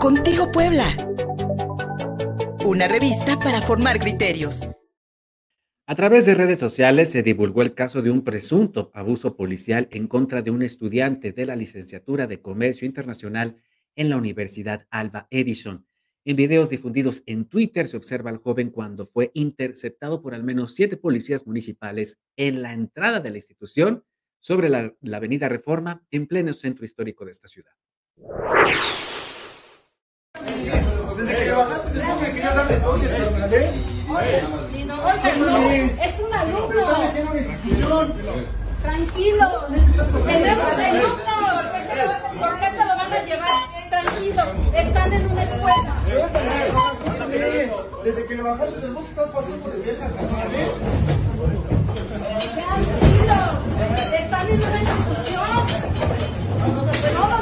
Contigo Puebla. Una revista para formar criterios. A través de redes sociales se divulgó el caso de un presunto abuso policial en contra de un estudiante de la licenciatura de Comercio Internacional en la Universidad Alba Edison. En videos difundidos en Twitter se observa al joven cuando fue interceptado por al menos siete policías municipales en la entrada de la institución sobre la, la avenida Reforma en pleno centro histórico de esta ciudad. Desde que bajaste se pone que ya sabe todo y se lo gané. Es un alumno. Tranquilo. Tenemos alumnos. ¿Por qué se lo van a llevar? Tranquilo. Están en una escuela. Desde que le bajaste del bus estás pasando de vieja. Tranquilos. Están en una institución.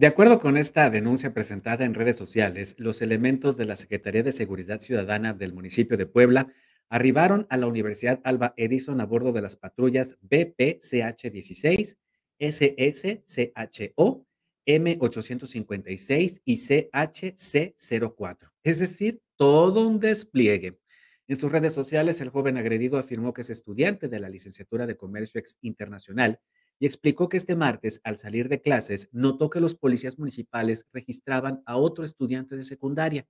De acuerdo con esta denuncia presentada en redes sociales, los elementos de la Secretaría de Seguridad Ciudadana del municipio de Puebla arribaron a la Universidad Alba Edison a bordo de las patrullas BPCH-16, SSCHO, M856 y CHC04. Es decir, todo un despliegue. En sus redes sociales, el joven agredido afirmó que es estudiante de la licenciatura de Comercio Internacional y explicó que este martes, al salir de clases, notó que los policías municipales registraban a otro estudiante de secundaria.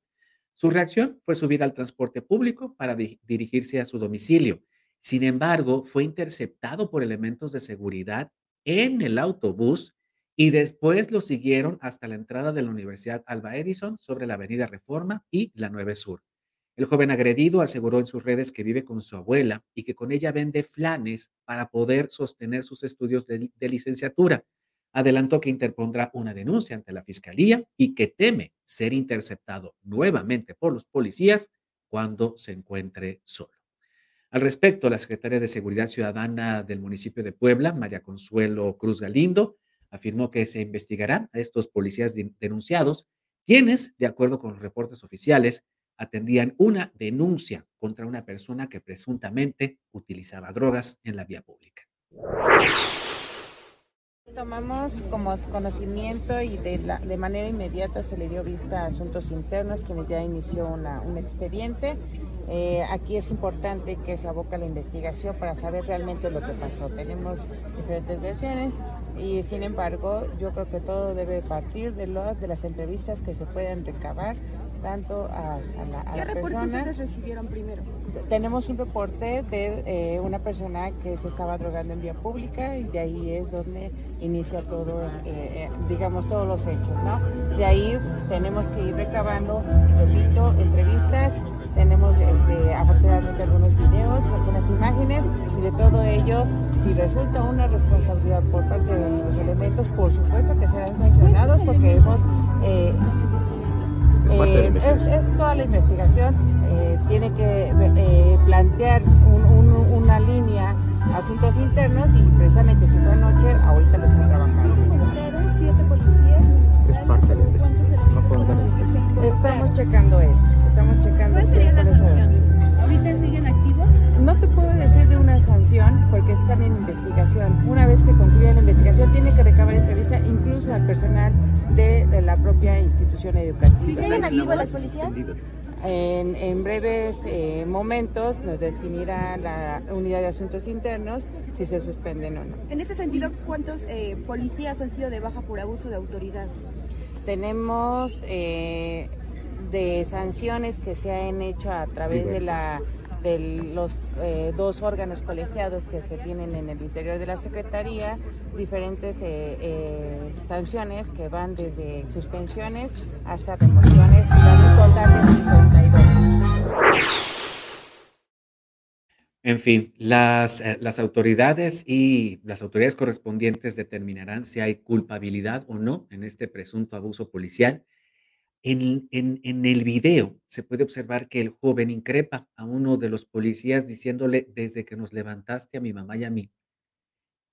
Su reacción fue subir al transporte público para dirigirse a su domicilio. Sin embargo, fue interceptado por elementos de seguridad en el autobús y después lo siguieron hasta la entrada de la Universidad Alba Edison sobre la Avenida Reforma y la 9 Sur. El joven agredido aseguró en sus redes que vive con su abuela y que con ella vende flanes para poder sostener sus estudios de, licenciatura. Adelantó que interpondrá una denuncia ante la fiscalía y que teme ser interceptado nuevamente por los policías cuando se encuentre solo. Al respecto, la secretaria de Seguridad Ciudadana del municipio de Puebla, María Consuelo Cruz Galindo, afirmó que se investigarán a estos policías denunciados, quienes, de acuerdo con los reportes oficiales, atendían una denuncia contra una persona que presuntamente utilizaba drogas en la vía pública. Tomamos como conocimiento y de, la, de manera inmediata se le dio vista a Asuntos Internos, quienes ya inició una, un expediente. Eh, aquí es importante que se aboca la investigación para saber realmente lo que pasó. Tenemos diferentes versiones y sin embargo yo creo que todo debe partir de, los, de las entrevistas que se pueden recabar tanto a, la, a ¿Qué reporte ustedes recibieron primero? Tenemos un reporte de eh, una persona que se estaba drogando en vía pública y de ahí es donde inicia todo, eh, eh, digamos, todos los hechos, ¿no? De ahí tenemos que ir recabando, repito, entrevistas, tenemos este, afortunadamente algunos videos, algunas imágenes y de todo ello, si resulta una responsabilidad por parte de los elementos, por supuesto que serán sancionados porque hemos eh, es, toda la investigación. Eh, tiene que eh, plantear una línea asuntos internos y precisamente si fue anoche, ahorita lo están trabajando. ¿Sí se involucraron siete policías municipales? Es parte de ¿Cuántos elementos que se Estamos checando eso. Estamos checando ¿Cuál sería la sanción? ¿Ahorita siguen activos? No te puedo decir de una sanción porque están en investigación. Una vez que concluya la investigación, tiene que recabar entrevista incluso al personal de, la propia institución educativa. ¿Siguen activos las policías? En, en, breves eh, momentos nos definirá la unidad de asuntos internos si se suspenden o no. En este sentido, ¿cuántos eh, policías han sido de baja por abuso de autoridad? Tenemos eh, de sanciones que se han hecho a través de la de los eh, dos órganos colegiados que se tienen en el interior de la Secretaría, diferentes eh, eh, sanciones que van desde suspensiones hasta remociones, un total de 52. En fin, las, las autoridades y las autoridades correspondientes determinarán si hay culpabilidad o no en este presunto abuso policial en, el video se puede observar que el joven increpa a uno de los policías diciéndole, desde que nos levantaste a mi mamá y a mí,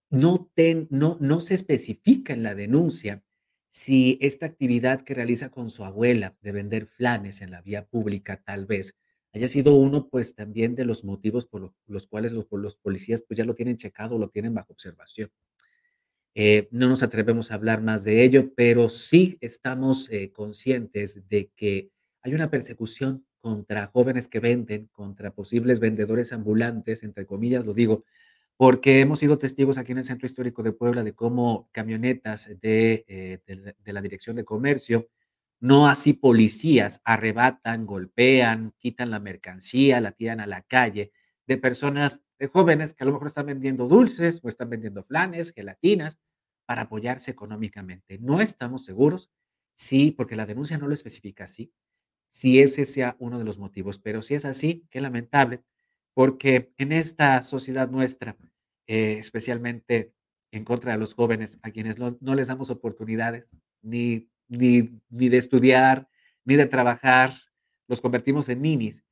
no, se especifica en la denuncia si esta actividad que realiza con su abuela de vender flanes en la vía pública tal vez haya sido uno pues también de los motivos por los, cuales los, los policías pues ya lo tienen checado, lo tienen bajo observación. Eh, no nos atrevemos a hablar más de ello, pero sí estamos eh, conscientes de que hay una persecución contra jóvenes que venden, contra posibles vendedores ambulantes, entre comillas lo digo, porque hemos sido testigos aquí en el Centro Histórico de Puebla de cómo camionetas de, eh, de la Dirección de Comercio, no así policías, arrebatan, golpean, quitan la mercancía, la tiran a la calle de personas, de jóvenes que a lo mejor están vendiendo dulces o están vendiendo flanes, gelatinas, para apoyarse económicamente. No estamos seguros si, porque la denuncia no lo especifica así, si ese sea uno de los motivos, pero si es así, qué lamentable, porque en esta sociedad nuestra, eh, especialmente en contra de los jóvenes, a quienes no, les damos oportunidades ni, ni, ni de estudiar, ni de trabajar, los convertimos en ninis.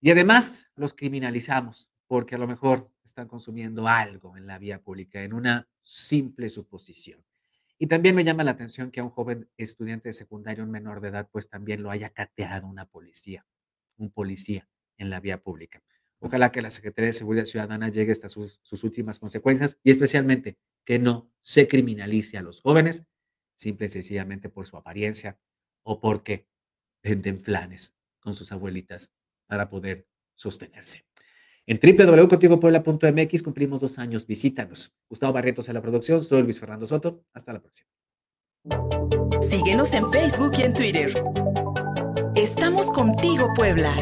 Y además los criminalizamos porque a lo mejor están consumiendo algo en la vía pública, en una simple suposición. Y también me llama la atención que a un joven estudiante de secundaria, un menor de edad, pues también lo haya cateado una policía, un policía en la vía pública. Ojalá que la Secretaría de Seguridad Ciudadana llegue hasta sus, sus últimas consecuencias y especialmente que no se criminalice a los jóvenes simple y sencillamente por su apariencia o porque venden flanes con sus abuelitas para poder sostenerse. En www.contigopuebla.mx cumplimos dos años. Visítanos. Gustavo Barretos en la producción. Soy Luis Fernando Soto. Hasta la próxima. Síguenos en Facebook y en Twitter. Estamos contigo, Puebla.